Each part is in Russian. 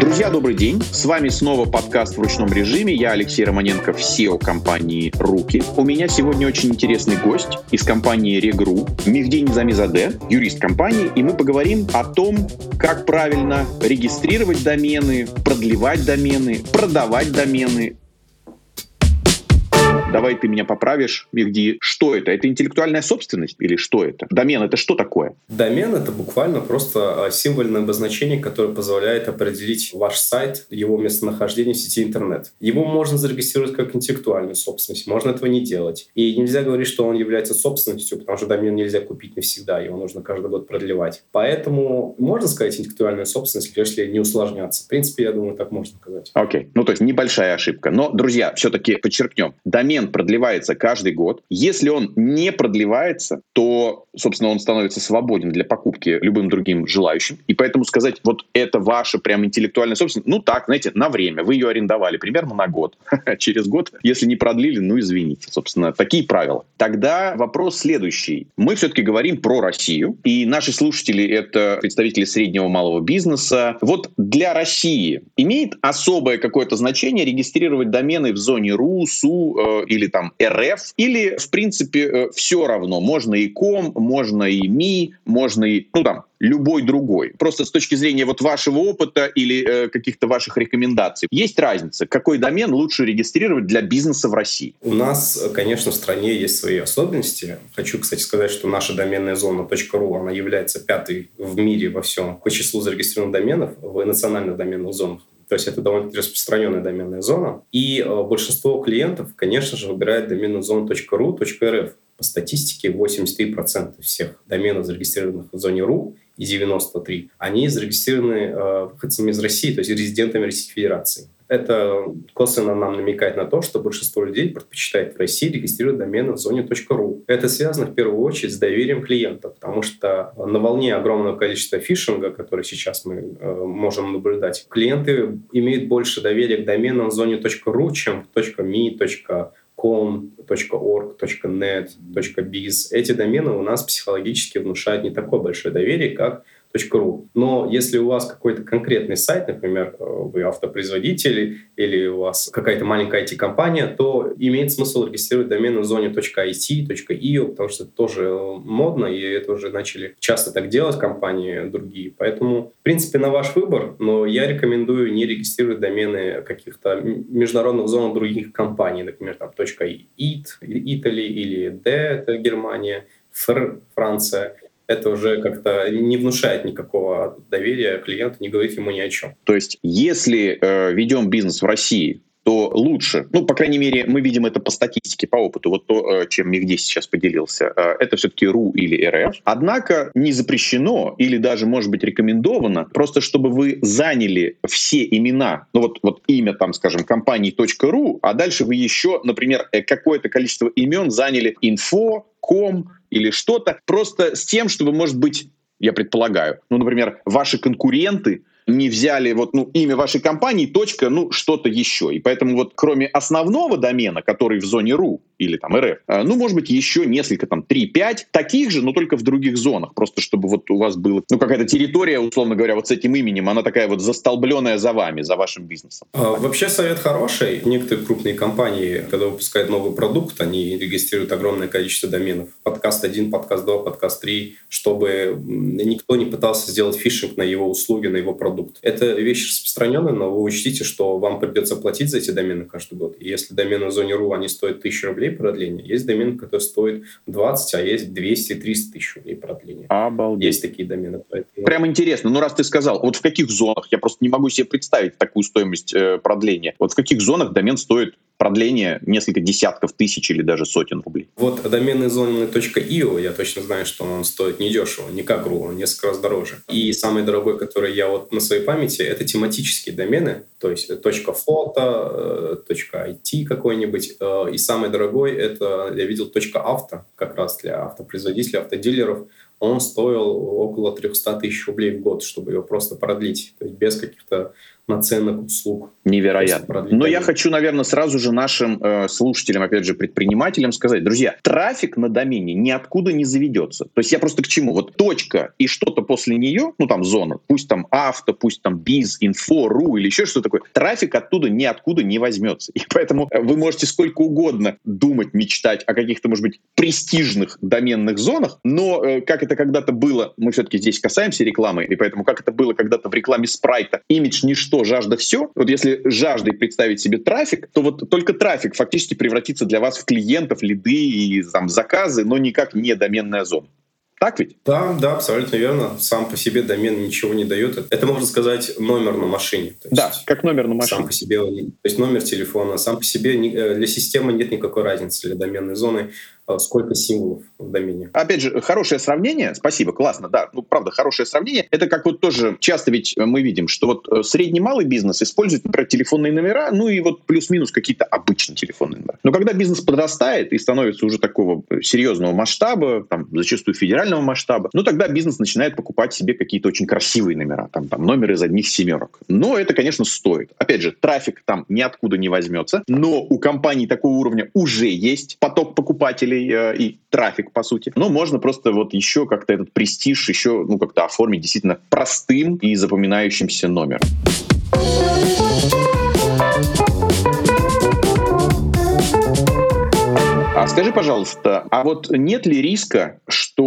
Друзья, добрый день. С вами снова подкаст в ручном режиме. Я Алексей Романенко, SEO компании «Руки». У меня сегодня очень интересный гость из компании «Регру» Мехди Низамизаде, юрист компании, и мы поговорим о том, как правильно регистрировать домены, продлевать домены, продавать домены, Давай ты меня поправишь, Мехди. Что это? Это интеллектуальная собственность или что это? Домен — это что такое? Домен — это буквально просто а, символьное обозначение, которое позволяет определить ваш сайт, его местонахождение в сети интернет. Его можно зарегистрировать как интеллектуальную собственность, можно этого не делать. И нельзя говорить, что он является собственностью, потому что домен нельзя купить навсегда, его нужно каждый год продлевать. Поэтому можно сказать интеллектуальная собственность, если не усложняться. В принципе, я думаю, так можно сказать. Окей. Okay. Ну, то есть небольшая ошибка. Но, друзья, все-таки подчеркнем. Домен домен продлевается каждый год. Если он не продлевается, то, собственно, он становится свободен для покупки любым другим желающим. И поэтому сказать, вот это ваша прям интеллектуальная собственность, ну так, знаете, на время. Вы ее арендовали примерно на год. Через год, если не продлили, ну извините. Собственно, такие правила. Тогда вопрос следующий. Мы все-таки говорим про Россию, и наши слушатели — это представители среднего малого бизнеса. Вот для России имеет особое какое-то значение регистрировать домены в зоне РУ, СУ э, или там РФ, или, в принципе, э, все равно. Можно и ком, можно и ми, можно и, ну там, любой другой. Просто с точки зрения вот вашего опыта или э, каких-то ваших рекомендаций. Есть разница, какой домен лучше регистрировать для бизнеса в России? У нас, конечно, в стране есть свои особенности. Хочу, кстати, сказать, что наша доменная зона .ru, она является пятой в мире во всем по числу зарегистрированных доменов в национальных доменных зонах. То есть это довольно распространенная доменная зона. И э, большинство клиентов, конечно же, выбирает доменную зону .ru, .rf. По статистике 83% всех доменов, зарегистрированных в зоне .ru, и 93, они зарегистрированы э, выходцами из России, то есть резидентами Российской Федерации. Это косвенно нам намекает на то, что большинство людей предпочитает в России регистрировать домены в зоне .ru. Это связано в первую очередь с доверием клиента, потому что на волне огромного количества фишинга, который сейчас мы э, можем наблюдать, клиенты имеют больше доверия к доменам в зоне .ru, чем в .me, .com, .org, .net, .biz. Эти домены у нас психологически внушают не такое большое доверие, как .ru. Но если у вас какой-то конкретный сайт, например, э, вы автопроизводитель или у вас какая-то маленькая IT-компания, то имеет смысл регистрировать домен в зоне .it, .io, потому что это тоже модно, и это уже начали часто так делать компании другие. Поэтому, в принципе, на ваш выбор, но я рекомендую не регистрировать домены каких-то международных зон других компаний, например, там .it, Italy или D, это Германия, Фр, Франция это уже как-то не внушает никакого доверия клиенту, не говорит ему ни о чем. То есть, если э, ведем бизнес в России, то лучше, ну, по крайней мере, мы видим это по статистике, по опыту, вот то, э, чем Мигди сейчас поделился, э, это все-таки РУ или РФ. Однако не запрещено или даже, может быть, рекомендовано, просто чтобы вы заняли все имена, ну вот, вот имя там, скажем, компании .ру, а дальше вы еще, например, э, какое-то количество имен заняли info, ком или что-то, просто с тем, чтобы, может быть, я предполагаю, ну, например, ваши конкуренты не взяли вот, ну, имя вашей компании, точка, ну, что-то еще. И поэтому вот кроме основного домена, который в зоне .ru или там РФ, э, ну, может быть, еще несколько, там, 3-5 таких же, но только в других зонах, просто чтобы вот у вас была, ну, какая-то территория, условно говоря, вот с этим именем, она такая вот застолбленная за вами, за вашим бизнесом. А, вообще совет хороший. Некоторые крупные компании, когда выпускают новый продукт, они регистрируют огромное количество доменов. Подкаст 1, подкаст 2, подкаст 3, чтобы никто не пытался сделать фишинг на его услуги, на его продукт. Это вещь распространенная, но вы учтите, что вам придется платить за эти домены каждый год. И если домены в зоне .ru, они стоят 1000 рублей продления, есть домены, которые стоят 20, а есть 200-300 тысяч рублей продления. Обалдеть. Есть такие домены. Поэтому... Прям интересно. Ну, раз ты сказал, вот в каких зонах? Я просто не могу себе представить такую стоимость э, продления. Вот в каких зонах домен стоит продление несколько десятков тысяч или даже сотен рублей. Вот доменный зоны .io, я точно знаю, что он стоит недешево, не как .ru, он несколько раз дороже. И самый дорогой, который я вот на своей памяти, это тематические домены, то есть .фото, .it какой-нибудь. Э, и самый дорогой это, я видел, .авто, как раз для автопроизводителей, автодилеров. он стоил около 300 тысяч рублей в год, чтобы его просто продлить, то есть без каких-то наценок, услуг. Невероятно. Но я хочу, наверное, сразу же нашим э, слушателям, опять же, предпринимателям сказать, друзья, трафик на домене ниоткуда не заведется. То есть я просто к чему? Вот точка и что-то после нее, ну там зона, пусть там авто, пусть там биз, инфо, ру или еще что-то такое, трафик оттуда ниоткуда не возьмется. И поэтому э, вы можете сколько угодно думать, мечтать о каких-то, может быть, престижных доменных зонах, но э, как это когда-то было, мы все-таки здесь касаемся рекламы, и поэтому как это было когда-то в рекламе спрайта, имидж ничто, жажда все. Вот если жаждой представить себе трафик, то вот только трафик фактически превратится для вас в клиентов, лиды и там, заказы, но никак не доменная зона. Так ведь? Да, да, абсолютно верно. Сам по себе домен ничего не дает. Это, можно сказать, номер на машине. То есть да, как номер на машине. Сам по себе, то есть номер телефона. Сам по себе э, для системы нет никакой разницы для доменной зоны. Э, сколько символов в домене. Опять же, хорошее сравнение, спасибо, классно, да, ну, правда, хорошее сравнение, это как вот тоже часто ведь мы видим, что вот э, средний малый бизнес использует, например, телефонные номера, ну и вот плюс-минус какие-то обычные телефонные номера. Но когда бизнес подрастает и становится уже такого серьезного масштаба, там, зачастую федерального масштаба, ну тогда бизнес начинает покупать себе какие-то очень красивые номера, там, там номеры из одних семерок. Но это, конечно, стоит. Опять же, трафик там ниоткуда не возьмется, но у компаний такого уровня уже есть поток покупателей, э, и трафик, по сути. Но можно просто вот еще как-то этот престиж еще, ну, как-то оформить действительно простым и запоминающимся номером. А скажи, пожалуйста, а вот нет ли риска, что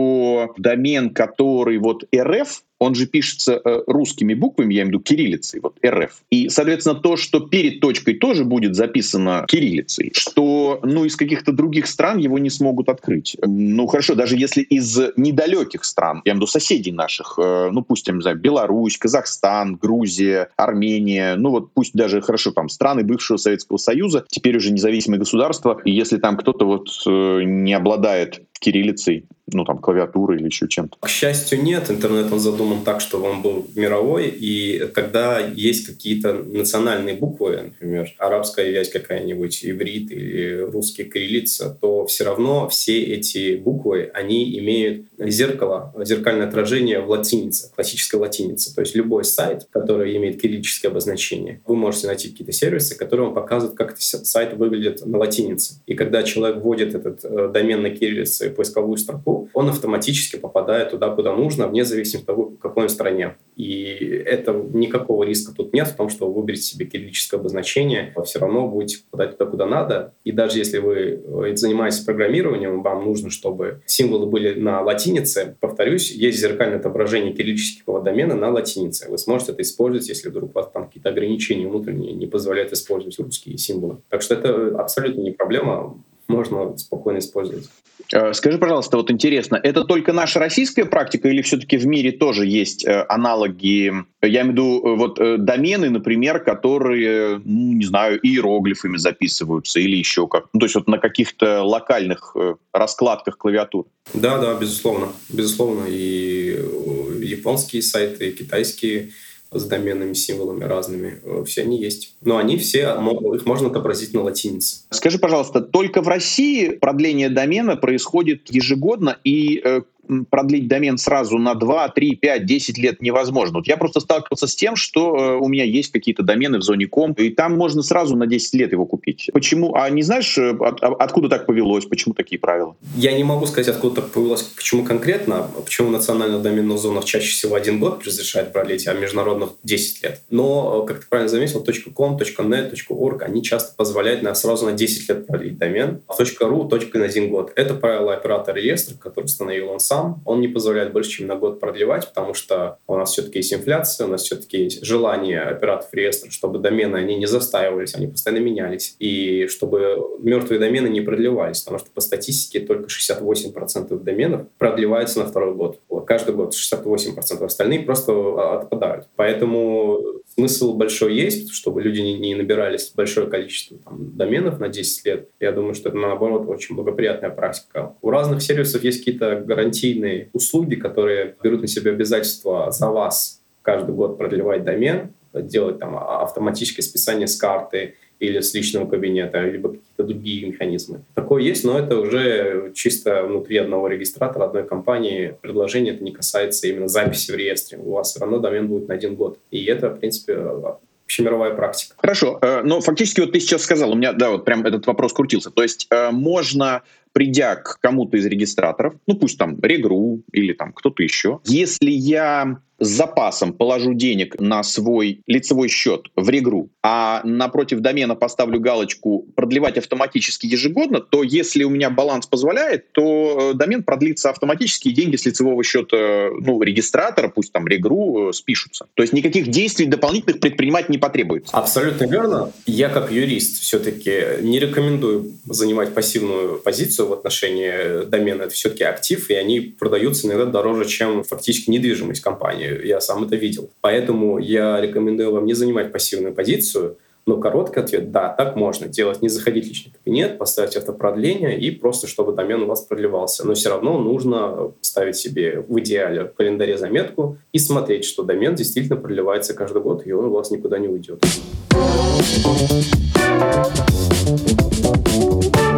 домен, который вот РФ, он же пишется э, русскими буквами, я имею в виду кириллицей, вот РФ. И, соответственно, то, что перед точкой тоже будет записано кириллицей, что, ну, из каких-то других стран его не смогут открыть. Ну, хорошо, даже если из недалеких стран, я имею в виду соседей наших, э, ну, пусть, я не знаю, Беларусь, Казахстан, Грузия, Армения, ну, вот пусть даже, хорошо, там, страны бывшего Советского Союза, теперь уже независимые государства, и если там кто-то вот э, не обладает кириллицей, ну, там, клавиатурой или еще чем-то? К счастью, нет. Интернет, он задуман так, чтобы он был мировой, и когда есть какие-то национальные буквы, например, арабская вязь какая-нибудь, иврит или русский кириллица, то все равно все эти буквы, они имеют зеркало, зеркальное отражение в латинице, классической латинице. То есть любой сайт, который имеет кириллическое обозначение, вы можете найти какие-то сервисы, которые вам показывают, как этот сайт выглядит на латинице. И когда человек вводит этот э, домен на кириллице поисковую строку, он автоматически попадает туда, куда нужно, вне зависимости от того, в какой он стране. И это никакого риска тут нет в том, что вы выберете себе кириллическое обозначение, вы все равно будете попадать туда, куда надо. И даже если вы э, занимаетесь программированием, вам нужно, чтобы символы были на латинице, повторюсь, есть зеркальное отображение кириллического домена на латинице. Вы сможете это использовать, если вдруг у вас там какие-то ограничения внутренние не позволяют использовать русские символы. Так что это абсолютно не проблема можно спокойно использовать. Э, скажи, пожалуйста, вот интересно, это только наша российская практика или все-таки в мире тоже есть э, аналоги? Я имею в виду э, вот домены, например, которые, ну, не знаю, иероглифами записываются или еще как. Ну, то есть вот на каких-то локальных раскладках клавиатур. Да, да, безусловно. Безусловно. И японские сайты, и китайские с доменными символами разными. Э, все они есть. Но они все, их можно отобразить на латинице. Скажи, пожалуйста, только в России продление домена происходит ежегодно, и э, продлить домен сразу на 2, 3, 5, 10 лет невозможно. Вот я просто сталкивался с тем, что э, у меня есть какие-то домены в зоне ком, и там можно сразу на 10 лет его купить. Почему? А не знаешь, э, от, откуда так повелось? Почему такие правила? Я не могу сказать, откуда так повелось, почему конкретно, почему национальная доменных зонах чаще всего один год разрешает продлить, а международных 10 лет. Но, как ты правильно заметил, .com, .net, .org, они часто позволяют на, сразу на 10 лет продлить домен, а .ru на один год. Это правило оператора реестра, который установил он сам, сам, он не позволяет больше, чем на год продлевать, потому что у нас все-таки есть инфляция, у нас все-таки есть желание операторов реестра, чтобы домены, они не застаивались, они постоянно менялись, и чтобы мертвые домены не продлевались, потому что по статистике только 68% доменов продлевается на второй год. Каждый год 68%, остальные просто отпадают. Поэтому смысл большой есть, чтобы люди не, набирались большое количество там, доменов на 10 лет. Я думаю, что это, наоборот, очень благоприятная практика. У разных сервисов есть какие-то гарантийные услуги, которые берут на себя обязательства за вас каждый год продлевать домен, делать там а, автоматическое списание с карты или с личного кабинета, либо какие-то другие механизмы. Такое есть, но это уже чисто внутри одного регистратора, одной компании. Предложение это не касается именно записи в реестре. У вас все равно домен будет на один год. И это, в принципе, общемировая практика. Хорошо, э, но фактически вот ты сейчас сказал, у меня, да, вот прям этот вопрос крутился. То есть э, можно придя к кому-то из регистраторов, ну пусть там Регру или там кто-то еще, если я с запасом положу денег на свой лицевой счет в Регру, а напротив домена поставлю галочку «продлевать автоматически ежегодно», то если у меня баланс позволяет, то э, домен продлится автоматически, и деньги с лицевого счета ну, регистратора, пусть там Регру, э, спишутся. То есть никаких действий дополнительных предпринимать не потребуется. Абсолютно верно. Я как юрист все-таки не рекомендую занимать пассивную позицию в отношении домена. Это все-таки актив, и они продаются иногда дороже, чем фактически недвижимость компании я сам это видел. Поэтому я рекомендую вам не занимать пассивную позицию, но короткий ответ – да, так можно делать. Не заходить в личный кабинет, поставить автопродление и просто, чтобы домен у вас продлевался. Но все равно нужно ставить себе в идеале в календаре заметку и смотреть, что домен действительно продлевается каждый год, и он у вас никуда не уйдет.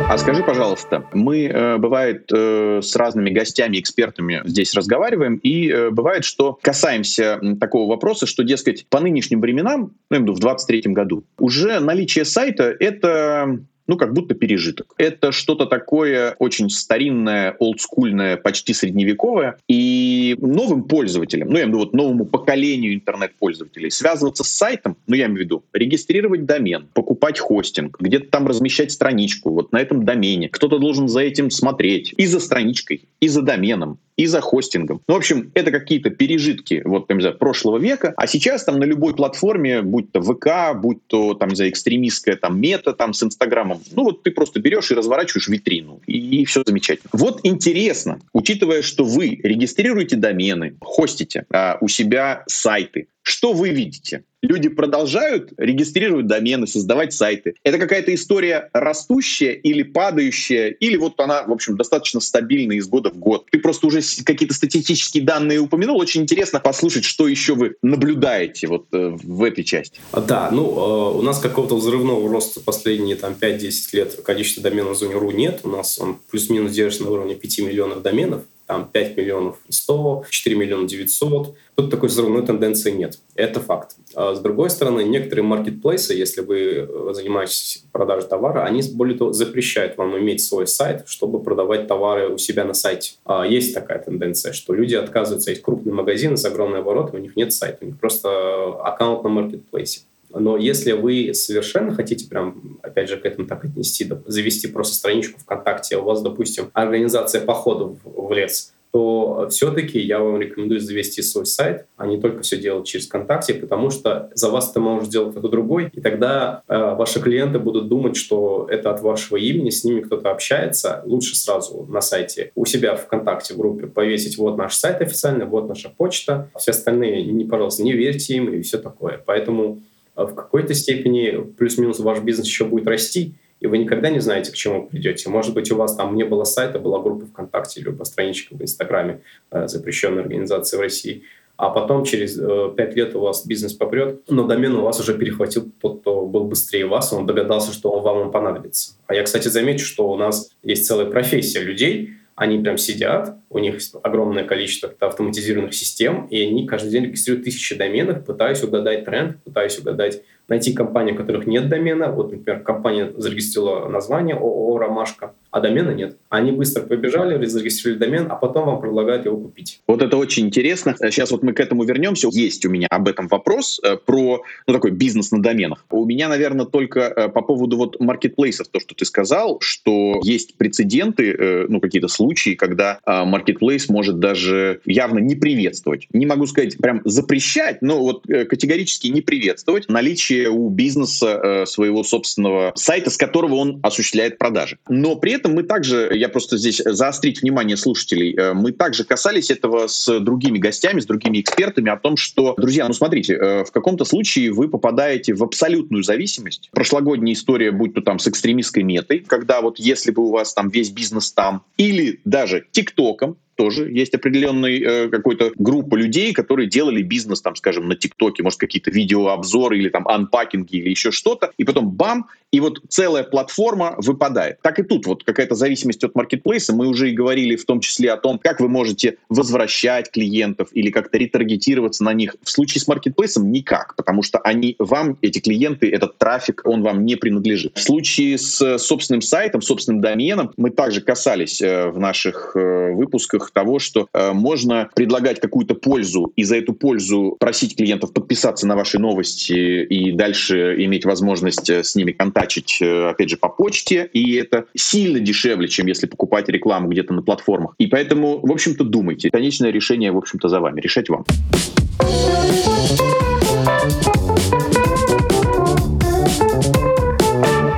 А скажи, пожалуйста, мы, э, бывает, э, с разными гостями, экспертами здесь разговариваем, и э, бывает, что касаемся такого вопроса, что, дескать, по нынешним временам, ну, я имею в виду в 2023 году, уже наличие сайта — это ну, как будто пережиток. Это что-то такое очень старинное, олдскульное, почти средневековое. И новым пользователям, ну, я имею в виду вот новому поколению интернет-пользователей, связываться с сайтом, ну, я имею в виду регистрировать домен, покупать хостинг, где-то там размещать страничку вот на этом домене. Кто-то должен за этим смотреть. И за страничкой, и за доменом и за хостингом. Ну, в общем, это какие-то пережитки вот, там, не знаю, прошлого века, а сейчас там на любой платформе, будь то ВК, будь то, там, не знаю, экстремистская там мета там с Инстаграмом, ну, вот ты просто берешь и разворачиваешь витрину, и, и все замечательно. Вот интересно, учитывая, что вы регистрируете домены, хостите а, у себя сайты, что вы видите? Люди продолжают регистрировать домены, создавать сайты. Это какая-то история растущая или падающая, или вот она, в общем, достаточно стабильная из года в год. Ты просто уже какие-то статистические данные упомянул. Очень интересно послушать, что еще вы наблюдаете вот э, в этой части. Да, ну, э, у нас какого-то взрывного роста последние там 5-10 лет количество доменов в Zone.ru нет. У нас он плюс-минус держится на уровне 5 миллионов доменов там 5 миллионов 100, 4 миллиона 900. Тут такой взрывной тенденции нет. Это факт. А с другой стороны, некоторые маркетплейсы, если вы э, занимаетесь продажей товара, они более того запрещают вам иметь свой сайт, чтобы продавать товары у себя на сайте. А есть такая тенденция, что люди отказываются, есть крупные магазины с огромной оборотом, у них нет сайта, у них просто аккаунт на маркетплейсе. Но если вы совершенно хотите прям, опять же, к этому так отнести, завести просто страничку ВКонтакте, у вас, допустим, организация походов в лес, то все-таки я вам рекомендую завести свой сайт, а не только все делать через ВКонтакте, потому что за вас это может сделать кто-то другой, и тогда э, ваши клиенты будут думать, что это от вашего имени, с ними кто-то общается. Лучше сразу на сайте у себя в ВКонтакте в группе повесить вот наш сайт официальный, вот наша почта. Все остальные, не, пожалуйста, не верьте им и все такое. Поэтому а в какой-то степени плюс-минус ваш бизнес еще будет расти, и вы никогда не знаете, к чему придете. Может быть, у вас там не было сайта, была группа ВКонтакте, либо страничка в Инстаграме э, запрещенной организации в России. А потом через э, лет у вас бизнес попрет, но домен у вас уже перехватил тот, кто был быстрее вас, он догадался, что он вам понадобится. А я, кстати, замечу, что у нас есть целая профессия людей, они прям сидят, у них огромное количество автоматизированных систем, и они каждый день регистрируют тысячи доменов, пытаясь угадать тренд, пытаясь угадать найти компании, у которых нет домена. Вот, например, компания зарегистрировала название ООО «Ромашка», а домена нет. Они быстро побежали, зарегистрировали домен, а потом вам предлагают его купить. Вот это очень интересно. Сейчас вот мы к этому вернемся. Есть у меня об этом вопрос э, про ну, такой бизнес на доменах. У меня, наверное, только э, по поводу вот маркетплейсов, то, что ты сказал, что есть прецеденты, э, ну, какие-то случаи, когда маркетплейс может даже явно не приветствовать. Не могу сказать прям запрещать, но вот категорически не приветствовать наличие у бизнеса э, своего собственного сайта, с которого он осуществляет продажи. Но при этом мы также, я просто здесь заострить внимание слушателей, э, мы также касались этого с другими гостями, с другими экспертами о том, что, друзья, ну смотрите, э, в каком-то случае вы попадаете в абсолютную зависимость. Прошлогодняя история, будь то там с экстремистской метой, когда вот если бы у вас там весь бизнес там, или даже ТикТоком, тоже есть определенный э, какой-то группа людей, которые делали бизнес, там, скажем, на ТикТоке, может, какие-то видеообзоры или там анпакинги или еще что-то, и потом бам, и вот целая платформа выпадает. Так и тут вот какая-то зависимость от маркетплейса. Мы уже и говорили в том числе о том, как вы можете возвращать клиентов или как-то ретаргетироваться на них. В случае с маркетплейсом никак, потому что они вам, эти клиенты, этот трафик, он вам не принадлежит. В случае с собственным сайтом, собственным доменом, мы также касались э, в наших э, выпусках того, что э, можно предлагать какую-то пользу и за эту пользу просить клиентов подписаться на ваши новости и дальше иметь возможность с ними контачить, опять же, по почте. И это сильно дешевле, чем если покупать рекламу где-то на платформах. И поэтому, в общем-то, думайте. Конечное решение, в общем-то, за вами. Решать вам.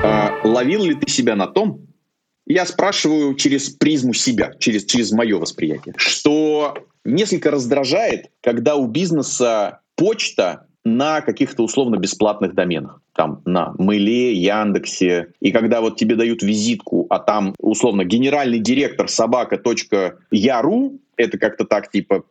А, ловил ли ты себя на том, я спрашиваю через призму себя, через, через мое восприятие, что несколько раздражает, когда у бизнеса почта на каких-то условно бесплатных доменах. Там на Мыле, Яндексе. И когда вот тебе дают визитку, а там условно генеральный директор собака.яру, это как-то так типа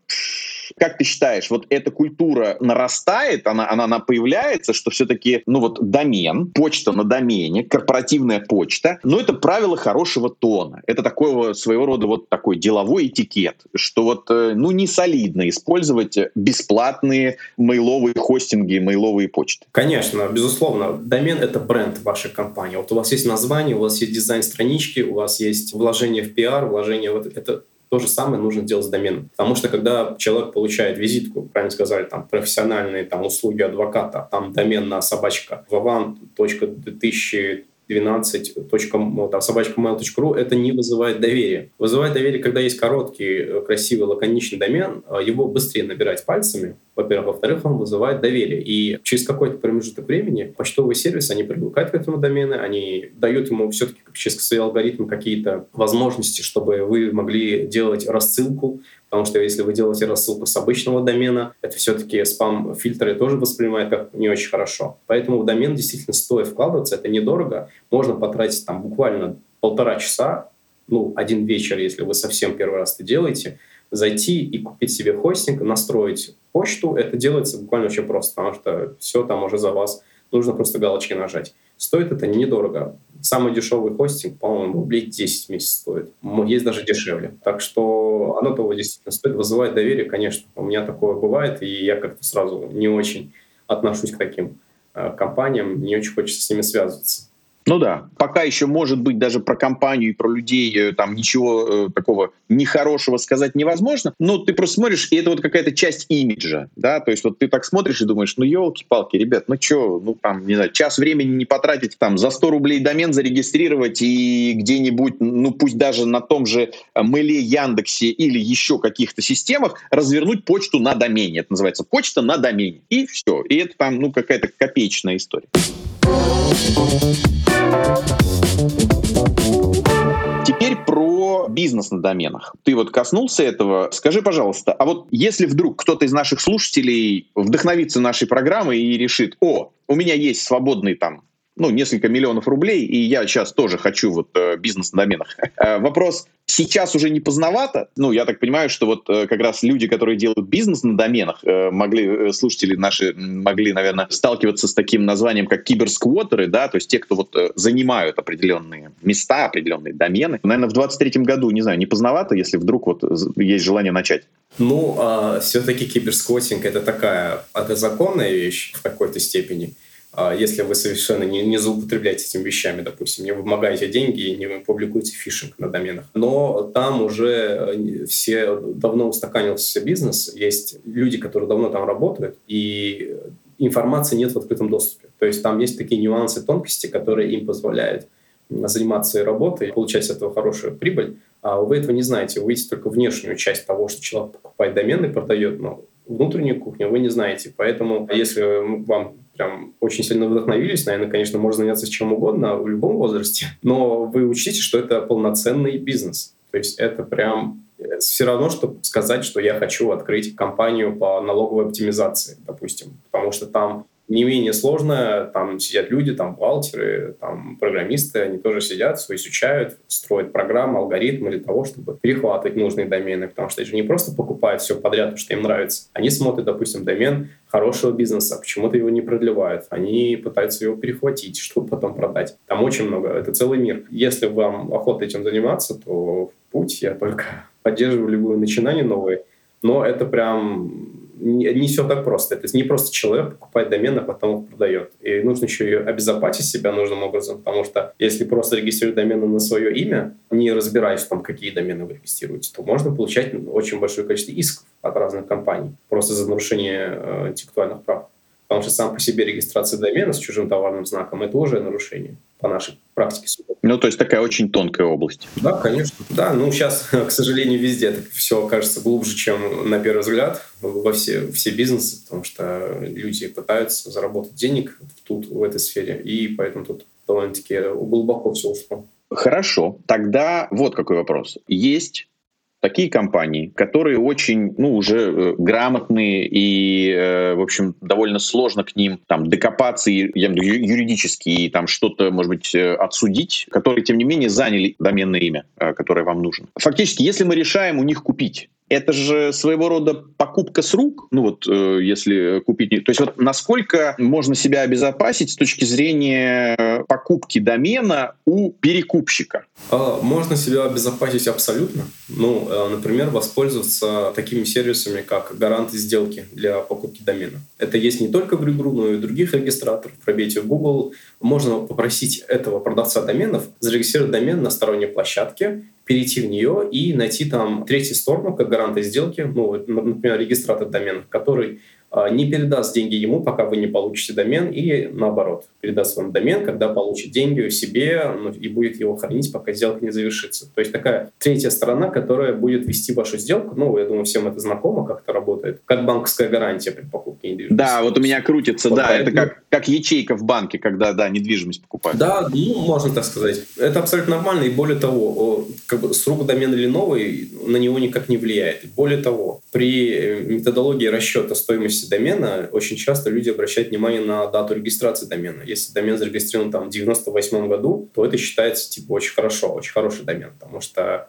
как ты считаешь, вот эта культура нарастает, она, она, она появляется, что все-таки, ну вот домен, почта на домене, корпоративная почта, но это правило хорошего тона. Это такого своего рода вот такой деловой этикет, что вот, э, ну, не солидно использовать бесплатные мейловые хостинги, мейловые почты. Конечно, безусловно. Домен — это бренд вашей компании. Вот у вас есть название, у вас есть дизайн странички, у вас есть вложение в пиар, вложение в это. То же самое нужно делать с доменом. Потому что когда человек получает визитку, правильно сказали, там профессиональные там, услуги адвоката, там домен на собачка, vavan.2000 12.собачка.mail.ru это не вызывает доверия. Вызывает доверие, когда есть короткий, э, красивый, лаконичный домен, а его быстрее набирать пальцами, во-первых. Во-вторых, он вызывает доверие. И через какой-то промежуток времени почтовый сервис, они привыкают к этому домену, они дают ему все-таки через свои алгоритмы какие-то возможности, чтобы вы могли делать рассылку Потому что если вы делаете рассылку с обычного домена, это все-таки спам-фильтры тоже воспринимают как не очень хорошо. Поэтому в домен действительно стоит вкладываться, это недорого. Можно потратить там буквально полтора часа, ну, один вечер, если вы совсем первый раз это делаете, зайти и купить себе хостинг, настроить почту. Это делается буквально очень просто, потому что все там уже за вас. Нужно просто галочки нажать. Стоит это недорого. Самый дешевый хостинг, по-моему, рублей 10 в месяц стоит. Есть даже дешевле. Так что оно того действительно стоит. Вызывает доверие, конечно. У меня такое бывает, и я как-то сразу не очень отношусь к таким э, компаниям, не очень хочется с ними связываться. Ну да, пока еще может быть даже про компанию и про людей э, там ничего э, такого нехорошего сказать невозможно, но ты просто смотришь, и это вот какая-то часть имиджа, да, то есть вот ты так смотришь и думаешь, ну елки-палки, ребят, ну что, ну там, не знаю, час времени не потратить там за 100 рублей домен зарегистрировать и где-нибудь, ну пусть даже на том же э, Мэле, Яндексе или еще каких-то системах развернуть почту на домене, это называется почта на домене, и все, и это там, ну какая-то копеечная история. Теперь про бизнес на доменах. Ты вот коснулся этого. Скажи, пожалуйста, а вот если вдруг кто-то из наших слушателей вдохновится нашей программой и решит, о, у меня есть свободный там ну, несколько миллионов рублей, и я сейчас тоже хочу вот э, бизнес на доменах. Э, вопрос, сейчас уже не поздновато? Ну, я так понимаю, что вот э, как раз люди, которые делают бизнес на доменах, могли, слушатели наши могли, наверное, сталкиваться с таким названием, как киберсквотеры, да, то есть те, кто вот занимают определенные места, определенные домены. Наверное, в 23 году, не знаю, не поздновато, если вдруг вот есть желание начать? Ну, а, все-таки киберсквотинг — это такая, это законная вещь в какой-то степени. А если вы совершенно не, не злоупотребляете этими вещами, допустим, не вымогаете деньги и не публикуете фишинг на доменах. Но там уже э, все давно устаканился бизнес, есть люди, которые давно там работают, и информации нет в открытом доступе. То есть там есть такие нюансы, тонкости, которые им позволяют заниматься работой, получать с этого хорошую прибыль, а вы этого не знаете. Вы видите только внешнюю часть того, что человек покупает домены, продает, но внутреннюю кухню вы не знаете. Поэтому если вам прям очень сильно вдохновились, наверное, конечно, можно заняться чем угодно в любом возрасте, но вы учтите, что это полноценный бизнес. То есть это прям э, все равно, что сказать, что я хочу открыть компанию по налоговой оптимизации, допустим, потому что там не менее сложно. Там сидят люди, там бухгалтеры, там программисты, они тоже сидят, все изучают, строят программы, алгоритмы для того, чтобы перехватывать нужные домены. Потому что это же не просто покупают все подряд, потому что им нравится. Они смотрят, допустим, домен хорошего бизнеса, почему-то его не продлевают. Они пытаются его перехватить, чтобы потом продать. Там очень много, это целый мир. Если вам охота этим заниматься, то путь я только поддерживаю любое начинание новое. Но это прям не все так просто. Это не просто человек покупает домен, а потом их продает. И нужно еще и обезопасить себя нужным образом, потому что если просто регистрировать домены на свое имя, не разбираясь в том, какие домены вы регистрируете, то можно получать очень большое количество исков от разных компаний просто за нарушение э, интеллектуальных прав. Потому что сам по себе регистрация домена с чужим товарным знаком – это уже нарушение по нашей практике. Ну, то есть такая очень тонкая область. Да, конечно. Да, ну сейчас, к сожалению, везде это все кажется глубже, чем на первый взгляд во все, все бизнесы, потому что люди пытаются заработать денег тут, в этой сфере, и поэтому тут довольно-таки глубоко все ушло. Хорошо. Тогда вот какой вопрос. Есть такие компании, которые очень, ну, уже э, грамотные и, э, в общем, довольно сложно к ним там докопаться, и, юридически, и там что-то, может быть, э, отсудить, которые, тем не менее, заняли доменное имя, которое вам нужно. Фактически, если мы решаем у них купить это же своего рода покупка с рук, ну вот э, если купить... То есть вот насколько можно себя обезопасить с точки зрения покупки домена у перекупщика? А, можно себя обезопасить абсолютно. Ну, э, например, воспользоваться такими сервисами, как гаранты сделки для покупки домена. Это есть не только в Регру, но и в других регистраторах. Пробейте в Google. Можно попросить этого продавца доменов зарегистрировать домен на сторонней площадке перейти в нее и найти там третью сторону, как гаранта сделки, ну, например, регистратор доменов, который не передаст деньги ему, пока вы не получите домен, и наоборот, передаст вам домен, когда получит деньги себе ну, и будет его хранить, пока сделка не завершится. То есть такая третья сторона, которая будет вести вашу сделку. Ну, я думаю, всем это знакомо, как это работает. Как банковская гарантия при покупке недвижимости. Да, вот у меня крутится, вот да, поэтому... это как, как ячейка в банке, когда, да, недвижимость покупают. Да, ну, можно так сказать. Это абсолютно нормально, и более того, как бы срок домена или новый на него никак не влияет. Более того, при э, методологии расчета стоимости стоимости домена очень часто люди обращают внимание на дату регистрации домена. Если домен зарегистрирован там, в 98 году, то это считается типа очень хорошо, очень хороший домен, потому что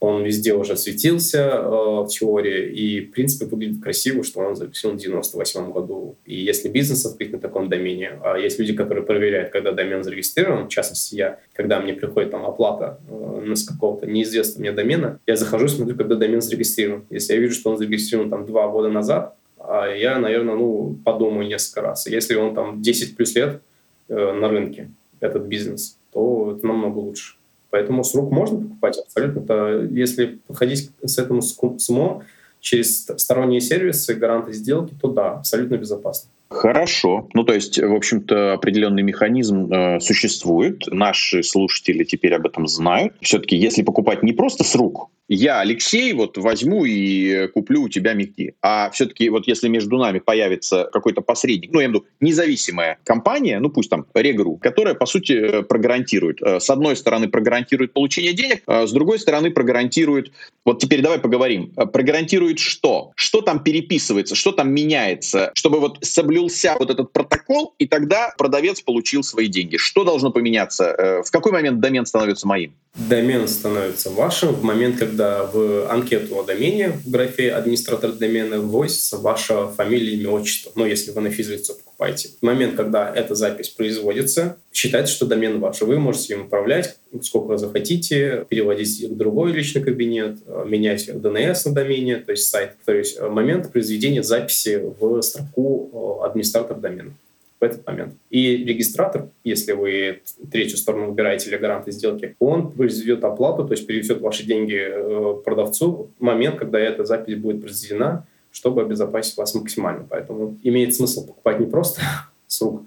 он везде уже светился э, в теории, и, в принципе, выглядит красиво, что он зарегистрирован в 98 году. И если бизнес открыть на таком домене, а есть люди, которые проверяют, когда домен зарегистрирован, в частности, я, когда мне приходит там оплата э, с какого-то неизвестного мне домена, я захожу, смотрю, когда домен зарегистрирован. Если я вижу, что он зарегистрирован там два года назад, я, наверное, ну, подумаю несколько раз. Если он там 10 плюс лет э, на рынке, этот бизнес, то это намного лучше. Поэтому с рук можно покупать абсолютно. Это, если подходить с этому с умом, через сторонние сервисы, гаранты сделки, то да, абсолютно безопасно. Хорошо. Ну, то есть, в общем-то, определенный механизм э, существует. Наши слушатели теперь об этом знают. Все-таки, если покупать не просто с рук, я, Алексей, вот возьму и куплю у тебя мехи. А все-таки вот если между нами появится какой-то посредник, ну, я имею в виду независимая компания, ну, пусть там Регру, которая, по сути, прогарантирует. Э, с одной стороны, прогарантирует получение денег, а с другой стороны, прогарантирует... Вот теперь давай поговорим. Э, прогарантирует что? Что там переписывается, что там меняется, чтобы вот соблюлся вот этот протокол, и тогда продавец получил свои деньги. Что должно поменяться? Э, в какой момент домен становится моим? Домен становится вашим в момент, когда в анкету о домене в графе «Администратор домена» вводится ваша фамилия, имя, отчество, ну, если вы на физлицо покупаете. В момент, когда эта запись производится, считается, что домен ваш. Вы можете им управлять сколько захотите, переводить в другой личный кабинет, менять DNS на домене, то есть сайт. То есть момент произведения записи в строку «Администратор домена» в этот момент. И регистратор, если вы третью сторону выбираете для гаранта сделки, он произведет оплату, то есть переведет ваши деньги э, продавцу в момент, когда эта запись будет произведена, чтобы обезопасить вас максимально. Поэтому имеет смысл покупать не просто с рук,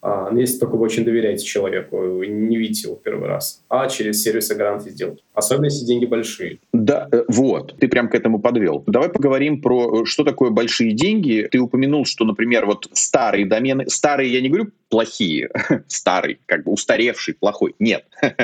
а, ну, если только вы очень доверяете человеку, не видите его первый раз, а через сервисы гарантии сделки. Особенно если деньги большие. Да, э, вот, ты прям к этому подвел. Давай поговорим про, э, что такое большие деньги. Ты упомянул, что, например, вот старые домены, старые, я не говорю плохие, старый, как бы устаревший, плохой, нет.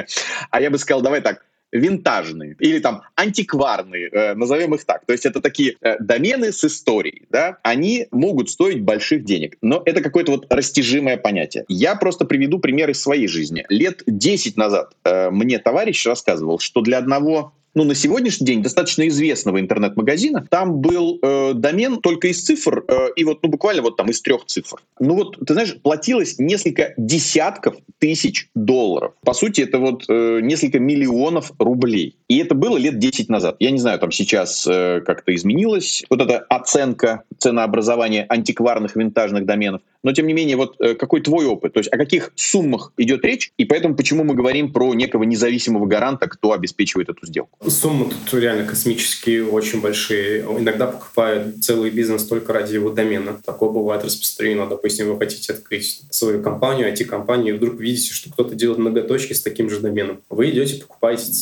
А я бы сказал, давай так, винтажные или там антикварные, э, назовем их так. То есть это такие э, домены с историей, да, они могут стоить больших денег, но это какое-то вот растяжимое понятие. Я просто приведу пример из своей жизни. Лет 10 назад э, мне товарищ рассказывал, что для одного ну, на сегодняшний день достаточно известного интернет-магазина, там был э, домен только из цифр, э, и вот, ну, буквально вот там из трех цифр. Ну вот, ты знаешь, платилось несколько десятков тысяч долларов. По сути, это вот э, несколько миллионов рублей. И это было лет 10 назад. Я не знаю, там сейчас э, как-то изменилось вот эта оценка ценообразования антикварных винтажных доменов. Но, тем не менее, вот э, какой твой опыт? То есть о каких суммах идет речь? И поэтому почему мы говорим про некого независимого гаранта, кто обеспечивает эту сделку? Суммы тут реально космические, очень большие. Иногда покупают целый бизнес только ради его домена. Такое бывает распространено. Допустим, вы хотите открыть свою компанию, IT-компанию, и вдруг видите, что кто-то делает многоточки с таким же доменом. Вы идете, покупаете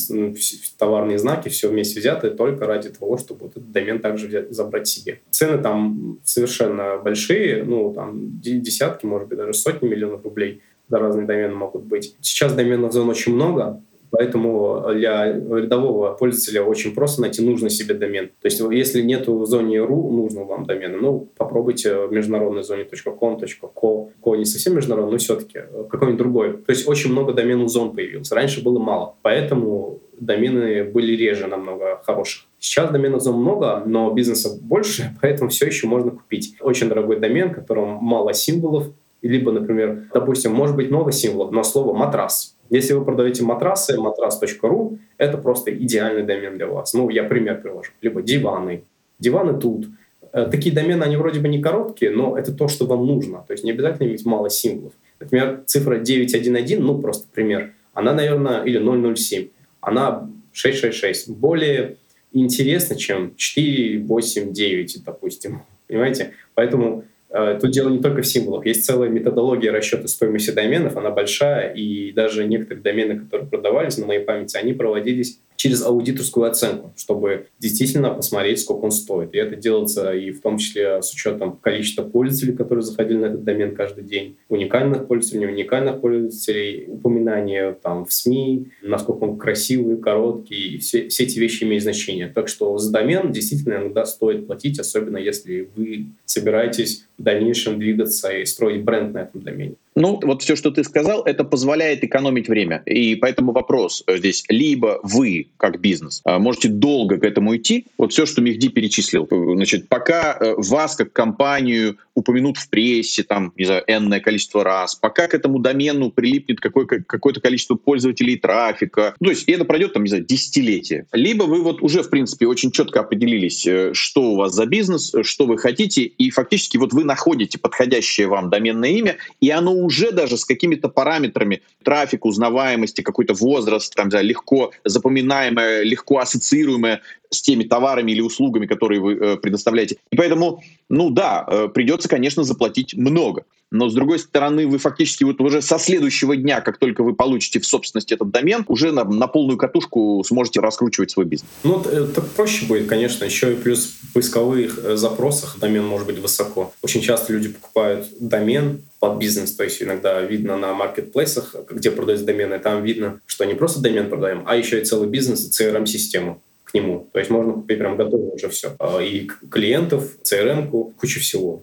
товарные знаки, все вместе взятое только ради того, чтобы вот этот домен также взять, забрать себе. Цены там совершенно большие, ну, там десятки, может быть, даже сотни миллионов рублей за разные домены могут быть. Сейчас доменных зон очень много, Поэтому для рядового пользователя очень просто найти нужный себе домен. То есть если нет в зоне .ru нужного вам домена, ну, попробуйте в международной зоне .com, .co. .co не совсем международный, но все-таки какой-нибудь другой. То есть очень много доменных зон появилось. Раньше было мало. Поэтому домены были реже намного хороших. Сейчас доменов много, но бизнеса больше, поэтому все еще можно купить. Очень дорогой домен, в котором мало символов, либо, например, допустим, может быть много символов, но слово «матрас». Если вы продаете матрасы, матрас.ру, это просто идеальный домен для вас. Ну, я пример привожу. Либо диваны. Диваны тут. Э, такие домены, они вроде бы не короткие, но это то, что вам нужно. То есть не обязательно иметь мало символов. Например, цифра 911, ну, просто пример, она, наверное, или 007, она 666. Более интересна, чем 4, 8, 9, допустим. Понимаете? Поэтому Э, тут дело не только в символах. Есть целая методология расчета стоимости доменов, она большая, и даже некоторые домены, которые продавались на моей памяти, они проводились через аудиторскую оценку, чтобы действительно посмотреть, сколько он стоит. И это делается и в том числе с учетом количества пользователей, которые заходили на этот домен каждый день, уникальных пользователей, уникальных пользователей, упоминания там в СМИ, насколько он красивый, короткий, и все, все эти вещи имеют значение. Так что за домен действительно иногда стоит платить, особенно если вы собираетесь в дальнейшем двигаться и строить бренд на этом домене. Ну, вот все, что ты сказал, это позволяет экономить время. И поэтому вопрос э, здесь, либо вы, как бизнес, э, можете долго к этому идти, вот все, что Мехди перечислил, значит, пока э, вас, как компанию, упомянут в прессе, там, не знаю, энное количество раз, пока к этому домену прилипнет какое- какое-то количество пользователей трафика, ну, то есть это пройдет, там, не знаю, десятилетие. Либо вы вот уже, в принципе, очень четко определились, что у вас за бизнес, что вы хотите, и фактически вот вы находите подходящее вам доменное имя, и оно уже даже с какими-то параметрами трафика, узнаваемости, какой-то возраст, там, да, легко запоминаемое, легко ассоциируемое с теми товарами или услугами, которые вы э, предоставляете. И поэтому, ну да, э, придется, конечно, заплатить много. Но, с другой стороны, вы фактически вот уже со следующего дня, как только вы получите в собственность этот домен, уже на, на полную катушку сможете раскручивать свой бизнес. Ну, это проще будет, конечно. Еще и плюс в поисковых э, запросах домен может быть высоко. Очень часто люди покупают домен под бизнес, то есть иногда видно на маркетплейсах, где продаются домены, там видно, что не просто домен продаем, а еще и целый бизнес и CRM-систему к нему. То есть можно купить прям готовое уже все. А, и клиентов, CRM-ку, кучу всего.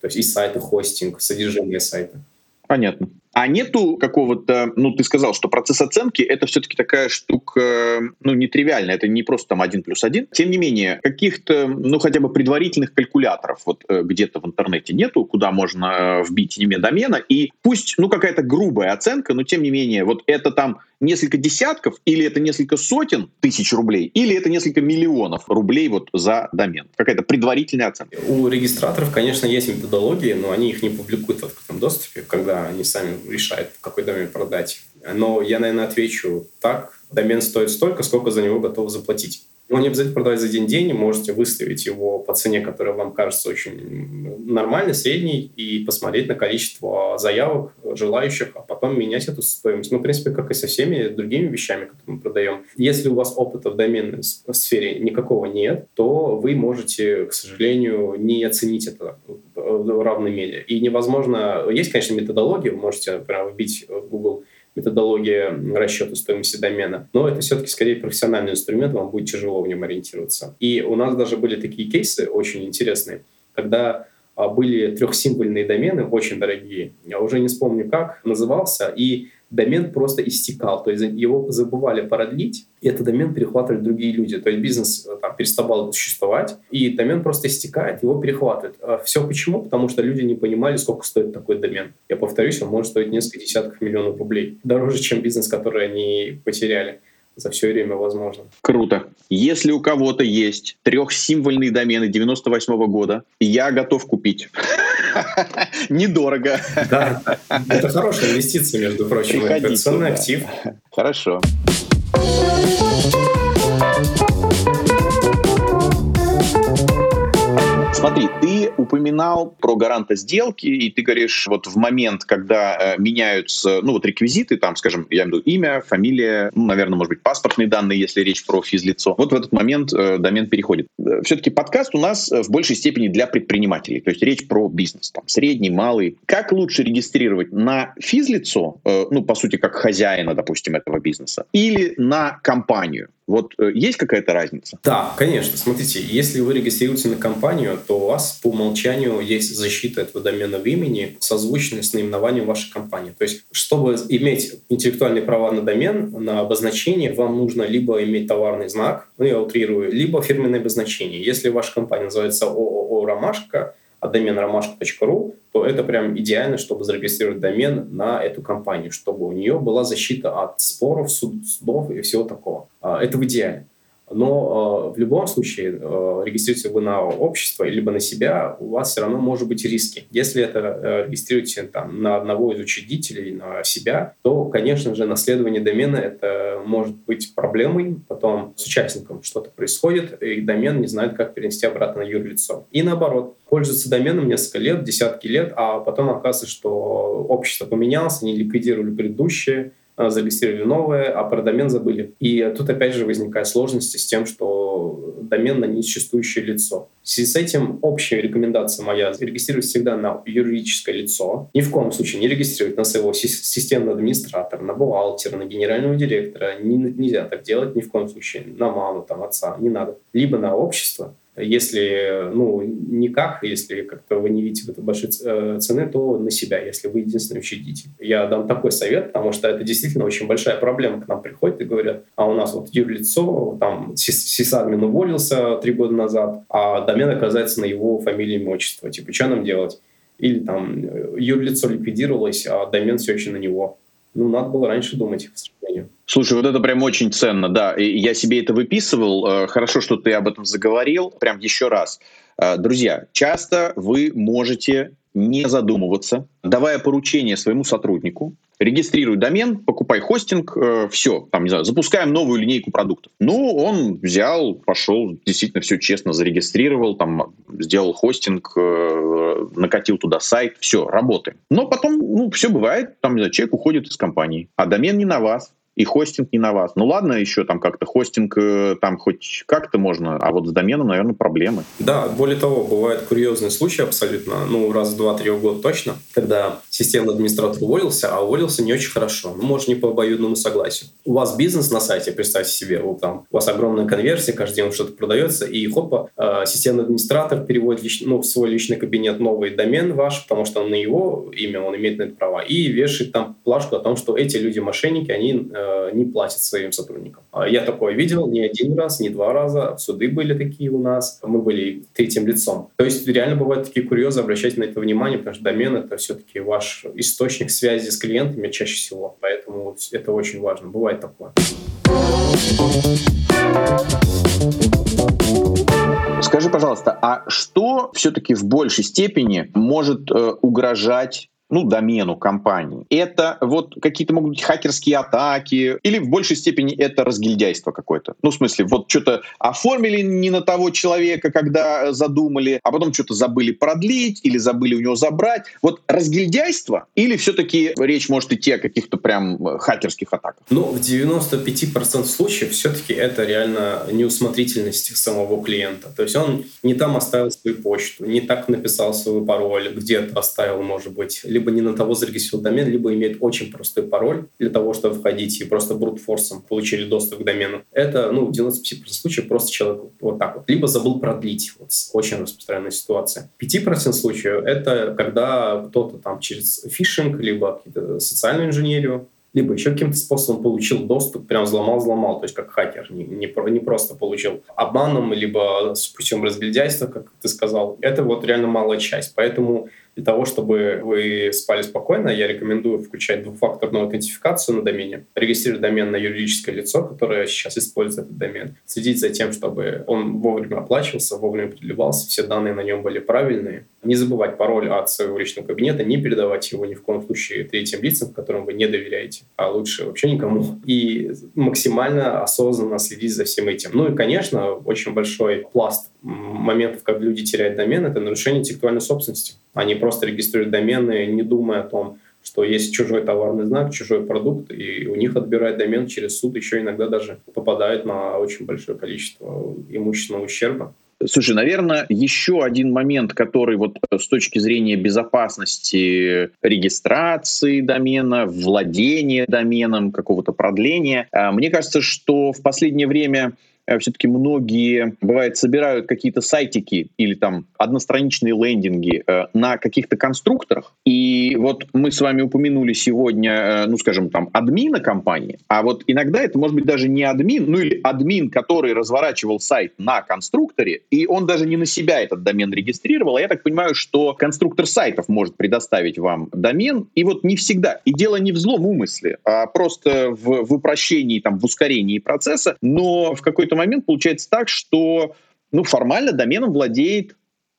То есть и сайты, хостинг, содержание сайта. Понятно. А нету какого-то, ну, ты сказал, что процесс оценки — это все-таки такая штука, ну, нетривиальная, это не просто там один плюс один. Тем не менее, каких-то, ну, хотя бы предварительных калькуляторов вот э, где-то в интернете нету, куда можно э, вбить имя домена, и пусть, ну, какая-то грубая оценка, но тем не менее, вот это там несколько десятков, или это несколько сотен тысяч рублей, или это несколько миллионов рублей вот за домен. Какая-то предварительная оценка. У регистраторов, конечно, есть методологии, но они их не публикуют в открытом доступе, когда они сами решают, какой домен продать. Но я, наверное, отвечу так. Домен стоит столько, сколько за него готовы заплатить. Но не обязательно продавать за один день, можете выставить его по цене, которая вам кажется очень нормальной, средней, и посмотреть на количество заявок желающих, а потом менять эту стоимость. Ну, в принципе, как и со всеми другими вещами, которые мы продаем. Если у вас опыта в доменной сфере никакого нет, то вы можете, к сожалению, не оценить это в равной мере. И невозможно... Есть, конечно, методология, вы можете прямо вбить в Google методология расчета стоимости домена. Но это все-таки скорее профессиональный инструмент, вам будет тяжело в нем ориентироваться. И у нас даже были такие кейсы очень интересные, когда а, были трехсимвольные домены, очень дорогие. Я уже не вспомню, как назывался. И домен просто истекал. То есть его забывали продлить, и этот домен перехватывали другие люди. То есть бизнес э, там, переставал существовать, и домен просто истекает, его перехватывают. А все почему? Потому что люди не понимали, сколько стоит такой домен. Я повторюсь, он может стоить несколько десятков миллионов рублей. Дороже, чем бизнес, который они потеряли за все время возможно. Круто. Если у кого-то есть трехсимвольные домены 98 -го года, я готов купить. Недорого. Да, это хорошая инвестиция, между прочим. Это ценный актив. Хорошо. Смотри, ты упоминал про гаранта сделки, и ты говоришь, вот в момент, когда э, меняются, ну вот реквизиты, там, скажем, я имею в виду имя, фамилия, ну, наверное, может быть, паспортные данные, если речь про физлицо. Вот в этот момент э, домен переходит. Э, Все-таки подкаст у нас э, в большей степени для предпринимателей, то есть речь про бизнес, там, средний, малый. Как лучше регистрировать на физлицо, э, ну, по сути, как хозяина, допустим, этого бизнеса, или на компанию? Вот э, есть какая-то разница? Да, конечно. Смотрите, если вы регистрируете на компанию, то у вас по умолчанию есть защита этого доменного имени, созвучная с наименованием вашей компании. То есть, чтобы иметь интеллектуальные права на домен, на обозначение, вам нужно либо иметь товарный знак, ну я утрирую, либо фирменное обозначение. Если ваша компания называется ООО «Ромашка», а домен ромашка.ру, то это прям идеально, чтобы зарегистрировать домен на эту компанию, чтобы у нее была защита от споров, суд, судов и всего такого. А, это в идеале. Но э, в любом случае, э, регистрируете вы на общество либо на себя, у вас все равно может быть риски. Если это э, регистрируете там, на одного из учредителей, на себя, то, конечно же, наследование домена это может быть проблемой. Потом с участником что-то происходит, и домен не знает, как перенести обратно на юрлицо. И наоборот, пользуются доменом несколько лет, десятки лет, а потом оказывается, что общество поменялось, они ликвидировали предыдущее, а, зарегистрировали новое, а про домен забыли. И тут опять же возникают сложности с тем, что домен на несуществующее лицо. В связи с этим общая рекомендация моя — регистрировать всегда на юридическое лицо. Ни в коем случае не регистрировать на своего системного администратора, на бухгалтера, на генерального директора. Нельзя так делать ни в коем случае. На маму, там, отца. Не надо. Либо на общество, если, ну, никак, если как-то вы не видите этом большой э, цены, то на себя, если вы единственный учредитель. Я дам такой совет, потому что это действительно очень большая проблема. К нам приходят и говорят, а у нас вот юрлицо, там сисадмин уволился три года назад, а домен оказывается на его фамилии и отчество. Типа, что нам делать? Или там юрлицо ликвидировалось, а домен все еще на него. Ну, надо было раньше думать, к сожалению. Слушай, вот это прям очень ценно, да. И я себе это выписывал. Э, хорошо, что ты об этом заговорил. Прям еще раз. Э, друзья, часто вы можете не задумываться, давая поручение своему сотруднику, регистрируй домен, покупай хостинг, э, все, там, не знаю, запускаем новую линейку продуктов. Ну, он взял, пошел, действительно все честно зарегистрировал, там, сделал хостинг, э, накатил туда сайт, все, работаем. Но потом, ну, все бывает, там, не знаю, человек уходит из компании, а домен не на вас, и хостинг не на вас. Ну ладно, еще там как-то хостинг э, там хоть как-то можно, а вот с доменом, наверное, проблемы. Да, более того, бывают курьезные случаи абсолютно, ну раз в два-три года точно, когда системный администратор уволился, а уволился не очень хорошо, ну может не по обоюдному согласию. У вас бизнес на сайте, представьте себе, вот там у вас огромная конверсия, каждый день что-то продается, и хопа, э, системный администратор переводит лич, ну, в свой личный кабинет новый домен ваш, потому что на его имя, он имеет на это права, и вешает там плашку о том, что эти люди мошенники, они Э, не платит своим сотрудникам. А я такое видел не один раз, не два раза. Суды были такие у нас. Мы были третьим лицом. То есть реально бывают такие курьезы, обращайте на это внимание, потому что домен — это все-таки ваш источник связи с клиентами чаще всего. Поэтому это очень важно. Бывает такое. Скажи, пожалуйста, а что все-таки в большей степени может э, угрожать ну, домену компании. Это вот какие-то могут быть хакерские атаки, или в большей степени это разгильдяйство какое-то. Ну, в смысле, вот что-то оформили не на того человека, когда задумали, а потом что-то забыли продлить или забыли у него забрать. Вот разгильдяйство или все-таки речь может идти о каких-то прям э, хакерских атаках? Ну, в 95% случаев все-таки это реально неусмотрительность самого клиента. То есть он не там оставил свою почту, не так написал свой пароль, где-то оставил, может быть, либо не на того зарегистрировал домен, либо имеет очень простой пароль для того, чтобы входить и просто брутфорсом получили доступ к домену. Это, ну, в 95% случаев просто человек вот так вот. Либо забыл продлить. Вот очень распространенная ситуация. 5% случаев — это когда кто-то там через фишинг, либо социальную инженерию либо еще каким-то способом получил доступ, прям взломал-взломал, то есть как хакер, не, не, не просто получил обманом, либо с путем разгильдяйства, как ты сказал. Это вот реально малая часть. Поэтому для того, чтобы вы спали спокойно, я рекомендую включать двухфакторную аутентификацию на домене, регистрировать домен на юридическое лицо, которое сейчас использует этот домен, следить за тем, чтобы он вовремя оплачивался, вовремя продлевался, все данные на нем были правильные. Не забывать пароль от своего личного кабинета, не передавать его ни в коем случае третьим лицам, которым вы не доверяете, а лучше вообще никому. И максимально осознанно следить за всем этим. Ну и, конечно, очень большой пласт моментов, как люди теряют домен, это нарушение интеллектуальной собственности. Они просто регистрируют домены, не думая о том, что есть чужой товарный знак, чужой продукт, и у них отбирают домен через суд, еще иногда даже попадают на очень большое количество имущественного ущерба. Слушай, наверное, еще один момент, который вот с точки зрения безопасности регистрации домена, владения доменом, какого-то продления, а, мне кажется, что в последнее время Э, все-таки многие, бывает, собирают какие-то сайтики или там одностраничные лендинги э, на каких-то конструкторах. И вот мы с вами упомянули сегодня, э, ну, скажем, там, админа компании, а вот иногда это может быть даже не админ, ну или админ, который разворачивал сайт на конструкторе, и он даже не на себя этот домен регистрировал. А я так понимаю, что конструктор сайтов может предоставить вам домен, и вот не всегда. И дело не в злом умысле, а просто в, в упрощении, там, в ускорении процесса, но в какой-то какой-то момент получается так, что ну, формально доменом владеет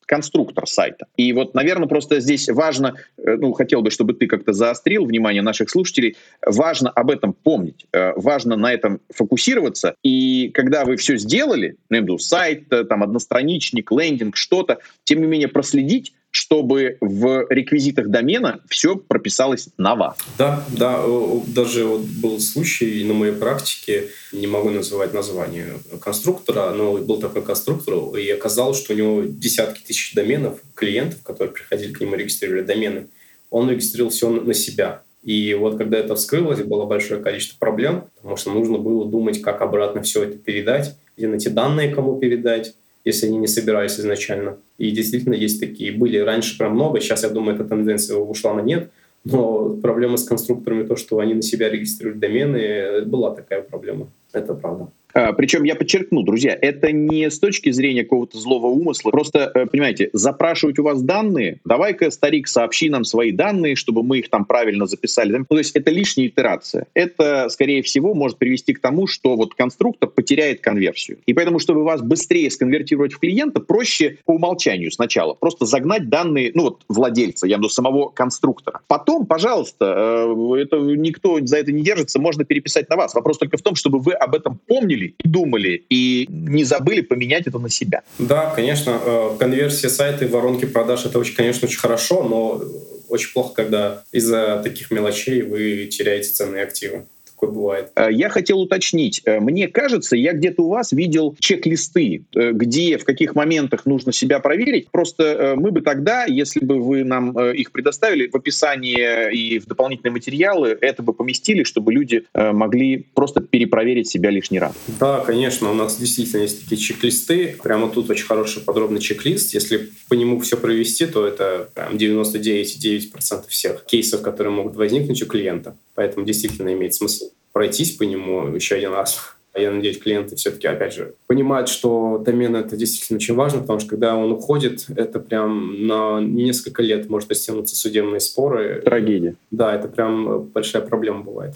конструктор сайта. И вот, наверное, просто здесь важно, э, ну, хотел бы, чтобы ты как-то заострил внимание наших слушателей, важно об этом помнить, э, важно на этом фокусироваться, и когда вы все сделали, ну, я сайт, э, там, одностраничник, лендинг, что-то, тем не менее проследить, чтобы в реквизитах домена все прописалось на вас. Да, да, даже вот был случай на моей практике, не могу называть название конструктора, но был такой конструктор, и оказалось, что у него десятки тысяч доменов, клиентов, которые приходили к нему, регистрировали домены, он регистрировал все на себя. И вот когда это вскрылось, было большое количество проблем, потому что нужно было думать, как обратно все это передать, где найти данные, кому передать, если они не собирались изначально. И действительно есть такие. Были раньше прям много, сейчас, я думаю, эта тенденция ушла на нет. Но проблема с конструкторами, то, что они на себя регистрируют домены, была такая проблема. Это правда. А, Причем я подчеркну, друзья, это не с точки зрения какого-то злого умысла. Просто, э, понимаете, запрашивать у вас данные, давай-ка, старик, сообщи нам свои данные, чтобы мы их там правильно записали. Ну, то есть это лишняя итерация. Это, скорее всего, может привести к тому, что вот конструктор потеряет конверсию. И поэтому, чтобы вас быстрее сконвертировать в клиента, проще по умолчанию сначала просто загнать данные, ну вот владельца, я имею в виду самого конструктора. Потом, пожалуйста, э, это никто за это не держится, можно переписать на вас. Вопрос только в том, чтобы вы об этом помнили и думали, и не забыли поменять это на себя. Да, конечно, э, конверсия сайта и воронки продаж — это, очень, конечно, очень хорошо, но очень плохо, когда из-за таких мелочей вы теряете ценные активы такое бывает. Э, я хотел уточнить. Э, мне кажется, я где-то у вас видел чек-листы, э, где, в каких моментах нужно себя проверить. Просто мы бы тогда, если бы вы нам их предоставили в описании и в дополнительные материалы, это бы поместили, чтобы люди могли просто перепроверить себя лишний раз. Да, конечно, у нас действительно есть такие чек-листы. Прямо тут очень хороший подробный чек-лист. Если по нему все провести, то это прям 99,9% всех кейсов, которые могут возникнуть у клиента. Поэтому действительно имеет смысл пройтись по нему еще один раз. Я надеюсь, клиенты все-таки, опять же, понимают, что домен — это действительно очень важно, потому что когда он уходит, это прям на несколько лет может растянуться судебные споры. Трагедия. Да, это прям большая проблема бывает.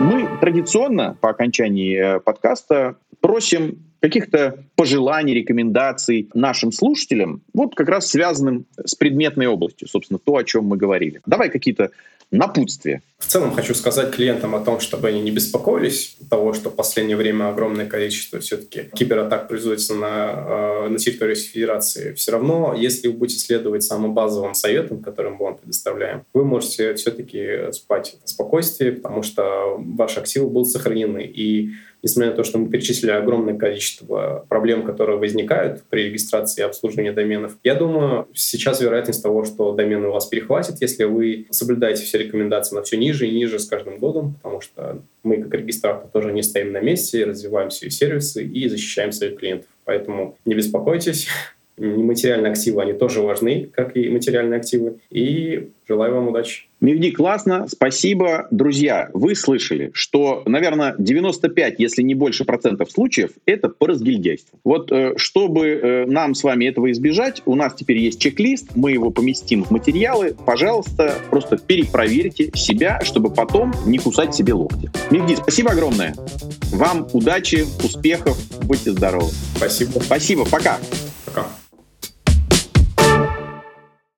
Мы традиционно по окончании э, подкаста просим каких-то пожеланий, рекомендаций нашим слушателям, вот как раз связанным с предметной областью, собственно, то, о чем мы говорили. Давай какие-то напутствия. В целом хочу сказать клиентам о том, чтобы они не беспокоились того, что в последнее время огромное количество все-таки кибератак производится на, э, на территории Федерации. Все равно, если вы будете следовать самым базовым советам, которым мы вам предоставляем, вы можете все-таки спать в спокойствии, потому что ваши активы будут сохранены. И несмотря на то, что мы перечислили огромное количество проблем, которые возникают при регистрации и обслуживании доменов, я думаю, сейчас вероятность того, что домен у вас перехватит, если вы соблюдаете все рекомендации на все ниже и ниже с каждым годом, потому что мы, как регистратор, тоже не стоим на месте, развиваем свои сервисы и защищаем своих клиентов. Поэтому не беспокойтесь, нематериальные активы, они тоже важны, как и материальные активы. И желаю вам удачи. Мивди, классно, спасибо. Друзья, вы слышали, что, наверное, 95, если не больше процентов случаев, это по разгильдяйству. Вот э, чтобы э, нам с вами этого избежать, у нас теперь есть чек-лист, мы его поместим в материалы. Пожалуйста, просто перепроверьте себя, чтобы потом не кусать себе локти. Мивди, спасибо огромное. Вам удачи, успехов, будьте здоровы. Спасибо. Спасибо, пока. Пока.